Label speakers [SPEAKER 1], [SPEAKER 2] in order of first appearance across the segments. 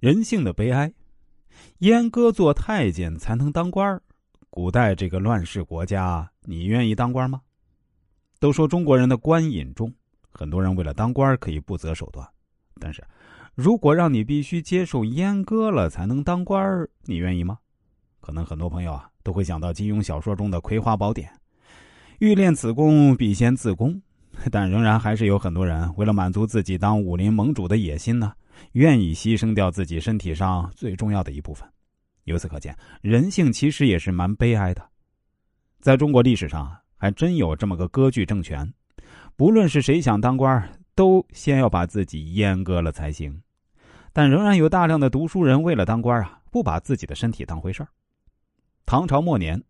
[SPEAKER 1] 人性的悲哀，阉割做太监才能当官。古代这个乱世国家，你愿意当官吗？都说中国人的官瘾重，很多人为了当官可以不择手段。但是，如果让你必须接受阉割了才能当官，你愿意吗？可能很多朋友啊都会想到金庸小说中的《葵花宝典》，欲练此功，必先自宫。但仍然还是有很多人为了满足自己当武林盟主的野心呢。愿意牺牲掉自己身体上最重要的一部分，由此可见，人性其实也是蛮悲哀的。在中国历史上，还真有这么个割据政权，不论是谁想当官，都先要把自己阉割了才行。但仍然有大量的读书人为了当官啊，不把自己的身体当回事儿。唐朝末年，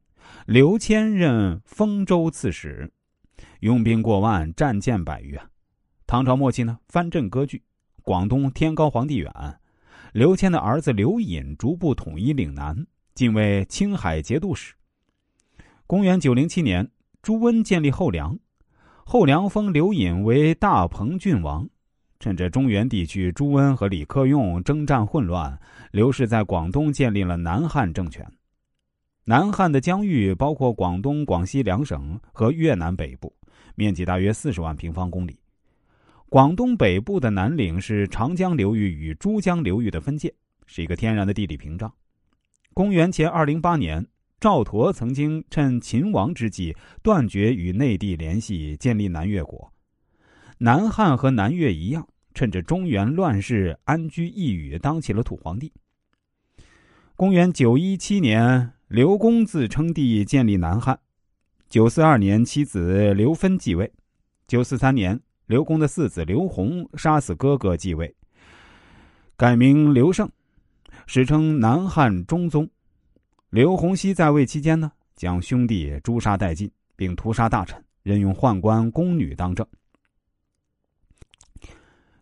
[SPEAKER 1] 刘谦任丰州刺史，用兵过万，战舰百余啊。唐朝末期呢，藩镇割据。广东天高皇帝远，刘谦的儿子刘隐逐步统一岭南，进位青海节度使。公元九零七年，朱温建立后梁，后梁封刘隐为大鹏郡王。趁着中原地区朱温和李克用征战混乱，刘氏在广东建立了南汉政权。南汉的疆域包括广东、广西两省和越南北部，面积大约四十万平方公里。广东北部的南岭是长江流域与珠江流域的分界，是一个天然的地理屏障。公元前二零八年，赵佗曾经趁秦王之际断绝与内地联系，建立南越国。南汉和南越一样，趁着中原乱世安居一隅，当起了土皇帝。公元九一七年，刘公自称帝，建立南汉。九四二年，妻子刘芬继位。九四三年。刘公的四子刘宏杀死哥哥继位，改名刘胜，史称南汉中宗。刘洪熙在位期间呢，将兄弟诛杀殆尽，并屠杀大臣，任用宦官宫女当政。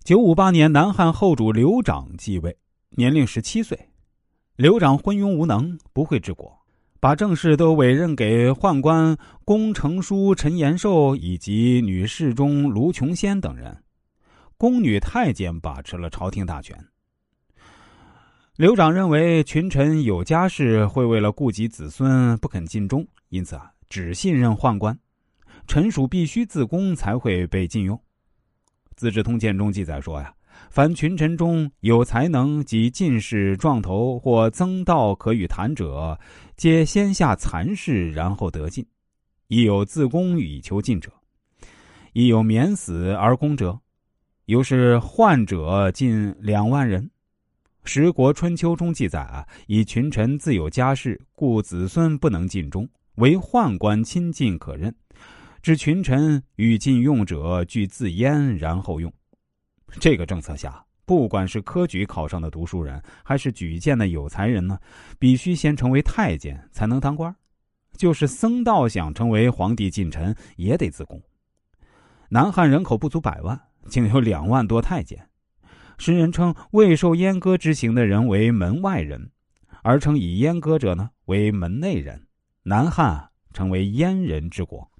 [SPEAKER 1] 九五八年，南汉后主刘长继位，年龄十七岁。刘长昏庸无能，不会治国。把政事都委任给宦官龚成书、陈延寿以及女侍中卢琼仙等人，宫女太监把持了朝廷大权。刘长认为群臣有家室，会为了顾及子孙不肯尽忠，因此啊，只信任宦官，臣属必须自宫才会被禁用。《资治通鉴》中记载说呀。凡群臣中有才能及进士、撞头或曾道可与谈者，皆先下蚕室，然后得进；亦有自宫以求进者，亦有免死而攻者。由是患者近两万人。《十国春秋》中记载啊，以群臣自有家室，故子孙不能尽忠，唯宦官亲近可任。知群臣欲禁用者，俱自阉，然后用。这个政策下，不管是科举考上的读书人，还是举荐的有才人呢，必须先成为太监才能当官就是僧道想成为皇帝近臣，也得自宫。南汉人口不足百万，竟有两万多太监。诗人称未受阉割之刑的人为门外人，而称以阉割者呢为门内人。南汉成为阉人之国。